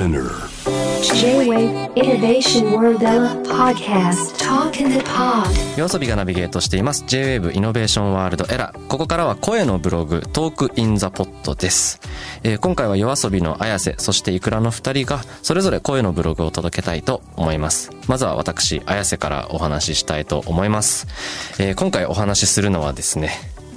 Spinner. J-Wave Innovation World Podcast. Talk in the Pod. YOASOBIがナビゲートしています。J-Wave イノベーションワールドエラーここからは声のブログトークインザポットです、えー今回は YOASOBIの Ayaseそして ikuraの二人がそれぞれ声のブログを届けたいと思います。まずは私 Ayaseからお話ししたいと思います、えー今回お話しするのはですね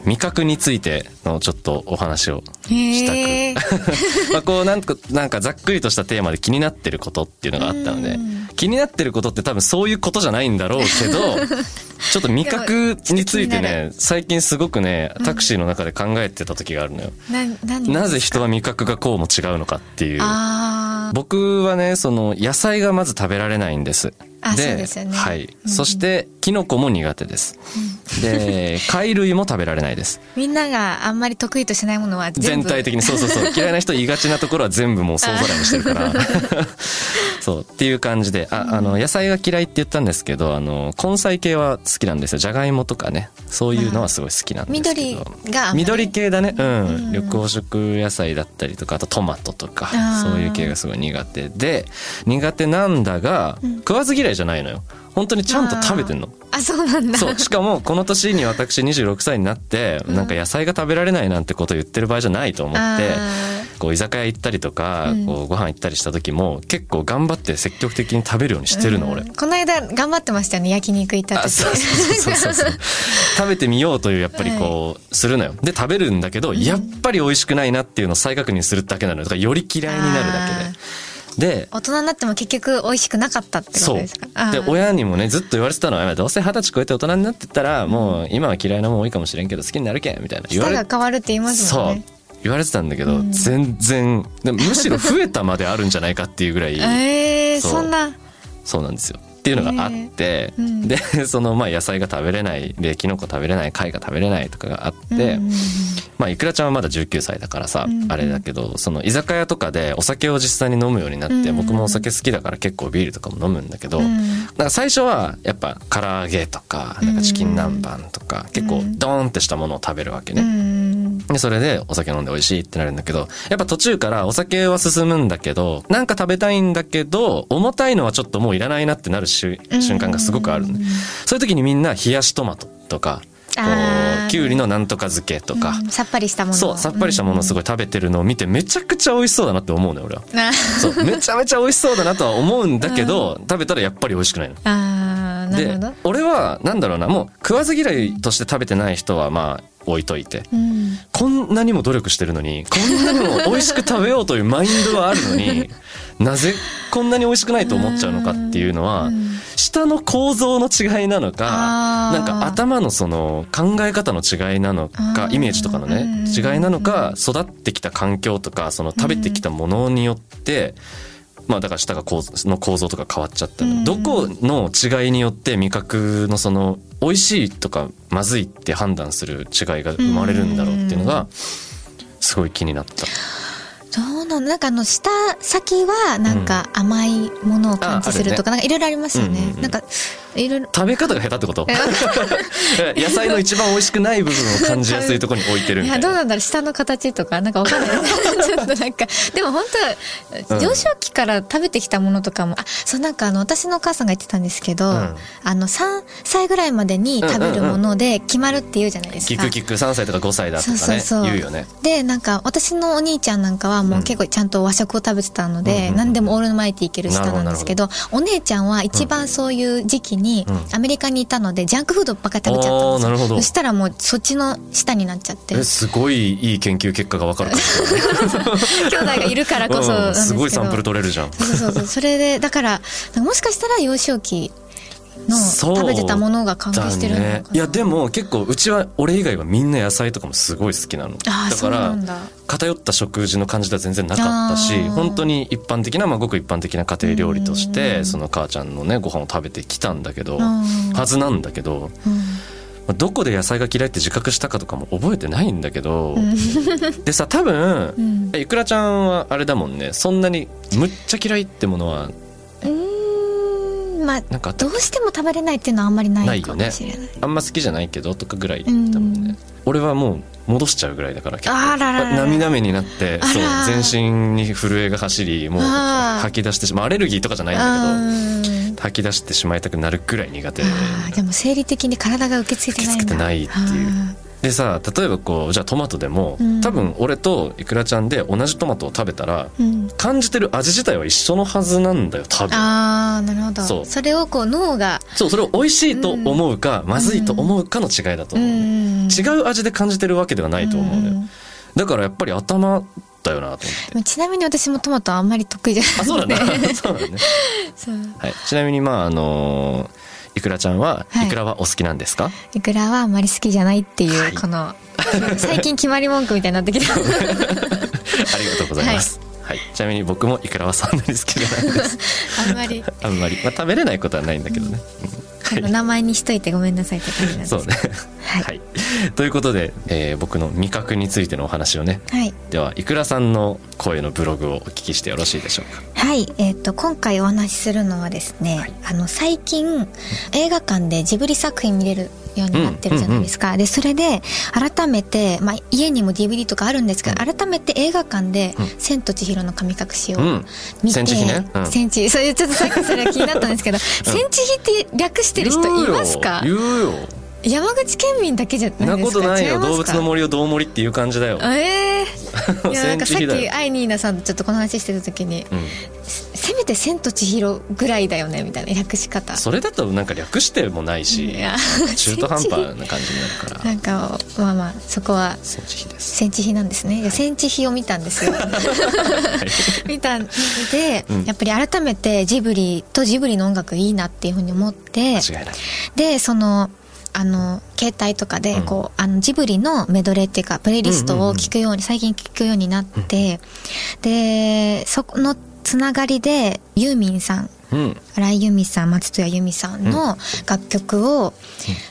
味覚についてのちょっとお話をしたく。まあこうなんか、なんかざっくりとしたテーマで気になってることっていうのがあったので、気になってることって多分そういうことじゃないんだろうけど、ちょっと味覚についてね、最近すごくね、タクシーの中で考えてた時があるのよ。な、何なぜ人は味覚がこうも違うのかっていう。僕はね、その野菜がまず食べられないんです。あそうですよね。はい。うんそして、キノコも苦手です。で、貝類も食べられないです。みんながあんまり得意としないものは全体的にそうそうそう。嫌いな人言いがちなところは全部もう総ざらいにしてるから。そう。っていう感じで。ああの野菜が嫌いって言ったんですけどあの根菜系は好きなんですよ。じゃがいもとかね。そういうのはすごい好きなんですけ緑どが緑系だね。うん、うん緑黄色野菜だったりとかあとトマトとかそういう系がすごい苦手で。苦手なんだが、食わず嫌いじゃないのよ。本当にちゃんと食べてんの。あそうなんだ。そう。しかもこの年に私26歳になってなんか野菜が食べられないなんてことを言ってる場合じゃないと思ってあこう居酒屋行ったりとかうん。こうご飯行ったりした時も結構頑張って積極的に食べるようにしてるの俺うん。この間頑張ってましたよね焼肉行った時。あそうそうそうそう。そう 食べてみようというやっぱりこうするのよ。で食べるんだけどやっぱり美味しくないなっていうのを再確認するだけなのよ。だからより嫌いになるだけでで大人になっても結局美味しくなかったってことですか？で親にもねずっと言われてたの。はどうせ二十歳超えて大人になってったらもう今は嫌いなもん多いかもしれんけど好きになるけんみたいな言われ舌が変わるって言いますもんね。そう。言われてたんだけど、全然でもむしろ増えたまであるんじゃないかっていうぐらい。えー、そう。そんな。そうなんですよっていうのがあって、うん。で そのまあ野菜が食べれないでキノコ食べれない貝が食べれないとかがあって、うんまあいくらちゃんはまだ19歳だからさ、うんあれだけどその居酒屋とかでお酒を実際に飲むようになって、うん。僕もお酒好きだから結構ビールとかも飲むんだけど、うん。なんか最初はやっぱ唐揚げとかなんかチキン南蛮とか結構ドーンってしたものを食べるわけね。うん。で、それでお酒飲んで美味しいってなるんだけど、やっぱ途中からお酒は進むんだけど、なんか食べたいんだけど、重たいのはちょっともういらないなってなる瞬間がすごくあるそういう時にみんな冷やしトマトとか、こう、きゅうりのなんとか漬けとか、うん。さっぱりしたもの。そう、さっぱりしたものをすごい食べてるのを見てめちゃくちゃ美味しそうだなって思うのよ、俺は。あそう、めちゃめちゃ美味しそうだなとは思うんだけど、食べたらやっぱり美味しくないの。あーなるでほど、俺は、なんだろうな、もう食わず嫌いとして食べてない人はまあ置いといて。うん。こんなにも努力してるのに、こんなにも美味しく食べようというマインドはあるのに、なぜこんなに美味しくないと思っちゃうのかっていうのはうん、舌の構造の違いなのか、なんか頭のその考え方の違いなのかイメージとかのね、うん。違いなのか、育ってきた環境とか、その食べてきたものによって、まあだから舌がこうの構造とか変わっちゃったどこの違いによって味覚のその美味しいとかまずいって判断する違いが生まれるんだろうっていうのがすごい気になった。そうなのなんかあの舌先はなんか甘いものを感知するとか、なんかいろいろありますよね、なんかいろいろ食べ方が下手ってこと？野菜の一番美味しくない部分を感じやすいところに置いてるいみたいな。やどうなんだろう舌の形とかなんかわかんない。ちょっとなんかでも本当、うん。幼少期から食べてきたものとかもあそうなんかあの私のお母さんが言ってたんですけど、うん。あの3歳ぐらいまでに食べるもので決まるっていうじゃないですか、聞く聞く。3歳とか5歳だとかねそうそうそう。言うよね。でなんか私のお兄ちゃんなんかはもう結構ちゃんと和食を食べてたので、うんうんうん何でもオールマイティーいける舌なんですけどお姉ちゃんは一番そういう時期にうん。アメリカにいたのでジャンクフードばっかり食べちゃったんですあーなるほど。よそしたらもうそっちの舌になっちゃって。えすごいいい研究結果がわかるか 兄弟がいるからこそうんすごいサンプル取れるじゃん。そうそうそう。それでだからもしかしたら幼少期の食べてたものが関係してるのかな、だねいやでも結構うちは俺以外はみんな野菜とかもすごい好きなの。だからなんだ。偏った食事の感じでは全然なかったし本当に一般的な、まあ、ごく一般的な家庭料理としうん。てその母ちゃんのねご飯を食べてきたんだけどん。はずなんだけどどこで野菜が嫌いって自覚したかとかも覚えてないんだけどでさ多分うん。えいくらちゃんはあれだもんね。そんなにむっちゃ嫌いってものはまあなんかどうしても食べれないっていうのはあんまりなかないいよねもしれない。あんま好きじゃないけどとかぐらいだもんね、俺はもう戻しちゃうぐらいだから結構。あらららら。涙目になってそう全身に震えが走りもう吐き出してしまうアレルギーとかじゃないんだあけーど吐き出してしまいたくなるぐらい苦手で。も生理的に体が受け付けてないんだ。受け付けてないっていう。あでさ例えばこうじゃあトマトでも、うん。多分俺といくらちゃんで同じトマトを食べたらーうん。感じてる味自体は一緒のはずなんだよ多分。あーなるほど。そう。それをこう脳がそうそれを美味しいと思うか、まずいと思うかの違いだと思う、うん違う味で感じてるわけではないと思うのよ、んだからやっぱり頭だよなと思って。ちなみに私もトマトはあんまり得意じゃないあそうだね。ね そうだね、そう。はい、ちなみにまああのいくらちゃんは、はい。いくらはお好きなんですか？いくらはあんまり好きじゃないっていう、はい。この最近決まり文句みたいになってきた。ありがとうございます、はい。ちなみに僕もいくらはそんなに好きじゃないです。あんまり。あんまり、まあ、食べれないことはないんだけどね、うん。あの名前にしといてごめんなさいって感じなんですそうね。はい。はい、ということで、えー僕の味覚についてのお話をね。はい。ではいくらさんの声のブログをお聞きしてよろしいでしょうか。はい、えっ、と今回お話しするのはですね、はい。あの最近映画館でジブリ作品見れるようになってるじゃないですか、でそれで改めて、まあ、家にも DVD とかあるんですけど、改めて映画館でうん「千と千尋の神隠し」をうん。見て、千千尋ね？うん。千千それちょっとさっきそれ気になったんですけど、千千尋って略してる人いますか？言うよ山口県民だけじゃないなですか。ことないよ。動物の森をどう森っていう感じだよ。ええ いやなんかさっきアイニーナさんとちょっとこの話してた時に、うん。せめて「千と千尋」ぐらいだよねみたいな略し方。それだとなんか略してもないし 中途半端な感じになるから。なんかまあまあそこは千千尋です。千なんですね。い。や千千尋を見たんですよ。見たんで、うん。やっぱり改めてジブリとジブリの音楽いいなっていうふうに思って間違いない。でそのあの携帯とかでこう、あのジブリのメドレーっていうかプレイリストを聞くように、最近聞くようになって、でそこのつながりでユーミンさんうん。荒井由実さん松任谷由実さんの楽曲を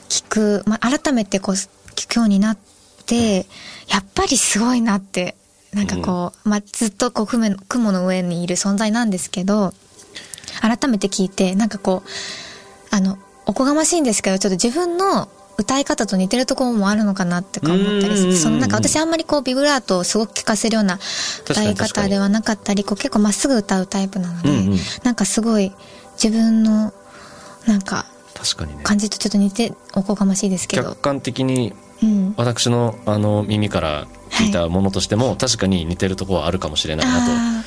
聴く、まあ、改めてこう聴くようになってやっぱりすごいなってなんかこう、まあ、ずっとこう雲の雲の上にいる存在なんですけど改めて聞いてなんかこうあのおこがましいんですけどちょっと自分の歌い方と似てるところもあるのかなってか思ったりうんうん。うんうんそのなん。か私あんまりこうビブラートをすごく聞かせるような歌い方ではなかったりこう結構まっすぐ歌うタイプなので、うんうん。なんかすごい自分のなんか確かにね。感じとちょっと似ておこがましいですけど。客、観的にうん、私のあの耳から聞いたものとしても、確かに似てるところはあるかもしれないなあと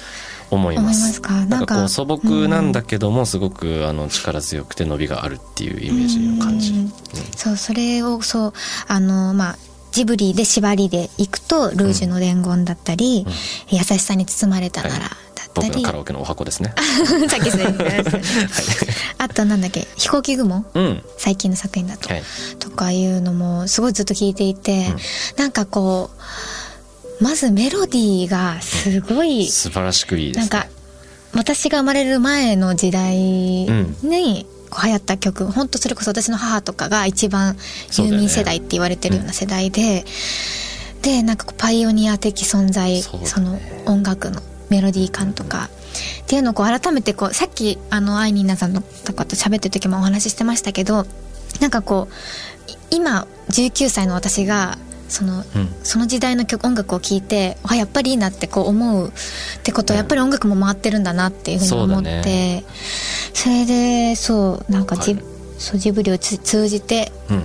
思います。なんかこう素朴なんだけども、すごくあの力強くて伸びがあるっていうイメージの感じ、うんそうそれをそうあのまあジブリで縛りでいくと「ルージュの伝言」だったり、優しさに包まれたなら」だった僕のり、カラオケのお箱ですね。さっき言ったやつね あとなんだっけ「飛行機雲」うん。最近の作品だと、はい。とかいうのもすごいずっと聞いていて、うん。なんかこうまずメロディーがすごい、素晴らしくいいですね。なんか私が生まれる前の時代に、うんこう流行った曲本当それこそ私の母とかが一番ユーミン世代って言われてるような世代で、でなんかこうパイオニア的存在そねその音楽のメロディー感とかっていうのをこう改めてこうさっきあのアイニーナさんのとかと喋ってる時もお話ししてましたけどなんかこうい今19歳の私がそのうん。その時代の曲音楽を聴いてあやっぱりいいなってこう思うってことはやっぱり音楽も回ってるんだなっていうふうに思ってそ,、れでそうなんかジそうジブリをつ通じてうん。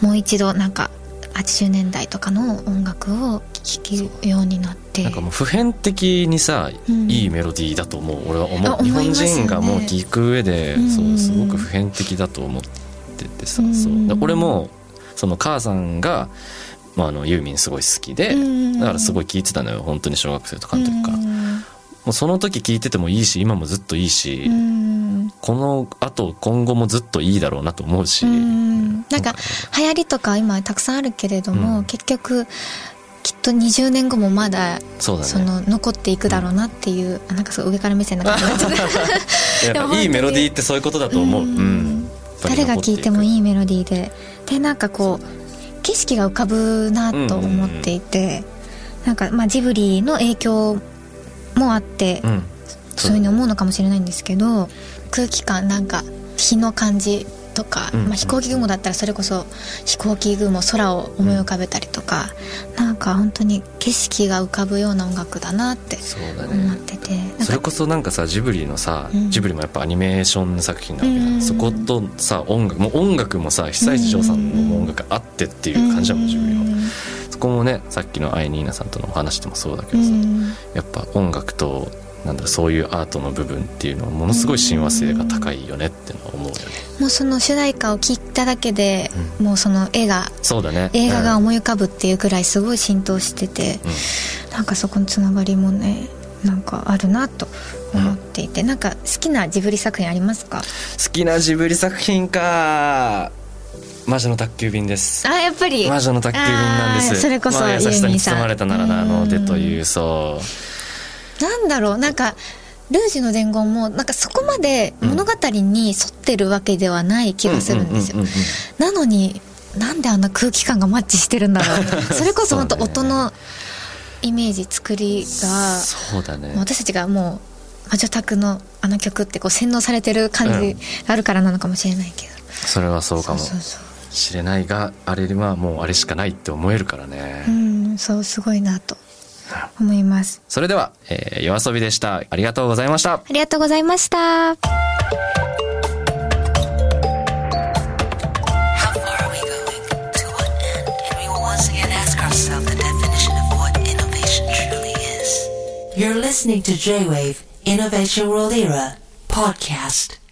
もう一度なんか80年代とかの音楽を聴くようになって。なんかもう普遍的にさ、うん。いいメロディーだと思う。俺は思あう日本人がもう聴く上で、うん。そうすごく普遍的だと思っててさ、うん。そう。で俺もその母さんが、まあ、あのユーミンすごい好きで、うんだからすごい聴いてたのよ本当に小学生とかの時から、もうんうその時聴いててもいいし今もずっといいし、うんこのあと今後もずっといいだろうなと思うし、うんなんか流行りとか今たくさんあるけれども、うん。結局きっと20年後もまだそね。その残っていくだろうなっていう、あなんかすごい上から目線な感じになっちゃった いいメロディーってそういうことだと思う、うん。うん。誰が聴いてもいいいメロディーで。でなんかこう景色が浮かぶなと思っていて、なんかまあジブリの影響もあって、うん。そういうふうに思うのかもしれないんですけど空気感なんか日の感じとか、うん。まあ、飛行機雲だったらそれこそ飛行機雲空を思い浮かべたりとか、なんか本当に景色が浮かぶような音楽だなってそうだ思ねってて、なんかそれこそなんかさジブリのさ、うん。ジブリもやっぱアニメーション作品なわけじゃん。うん。そことさ音楽もう音楽もさ久石譲さんの音楽あってっていう感じだもん。ジブリは。そこもねさっきのアイニーナさんとのお話でもそうだけうどさ、ん。やっぱ音楽となんだろうそういうアートの部分っていうのはものすごい親和性が高いよねってのは思うよね。もうその主題歌を聴いただけで、もうその絵がそうだね。映画がうん思い浮かぶっていうくらいすごい浸透してて、なんかそこのつながりもねなんかあるなと思っていて、なんか好きなジブリ作品ありますか？好きなジブリ作品か。魔女の宅急便です。あやっぱり。魔女の宅急便なんです。それこそまあ優しさに包まれたならなあのでというそうなんだろうなんかルージュの伝言もなんかそこまで物語に沿ってるわけではない気がするんですよ。ううううんなのになんであんな空気感がマッチしてるんだろう。それこそ本当音のイメージ作りがそうだね。私たちがもう魔女宅のあの曲ってこう洗脳されてる感じがあるからなのかもしれないけど、それはそうかも。しれないがあれはもうあれしかないって思えるからね、うんそうすごいなと思いますそれでは、えー、夜遊びでしたありがとうございましたありがとうございました. You're listening to J-Wave Innovation World Era podcast.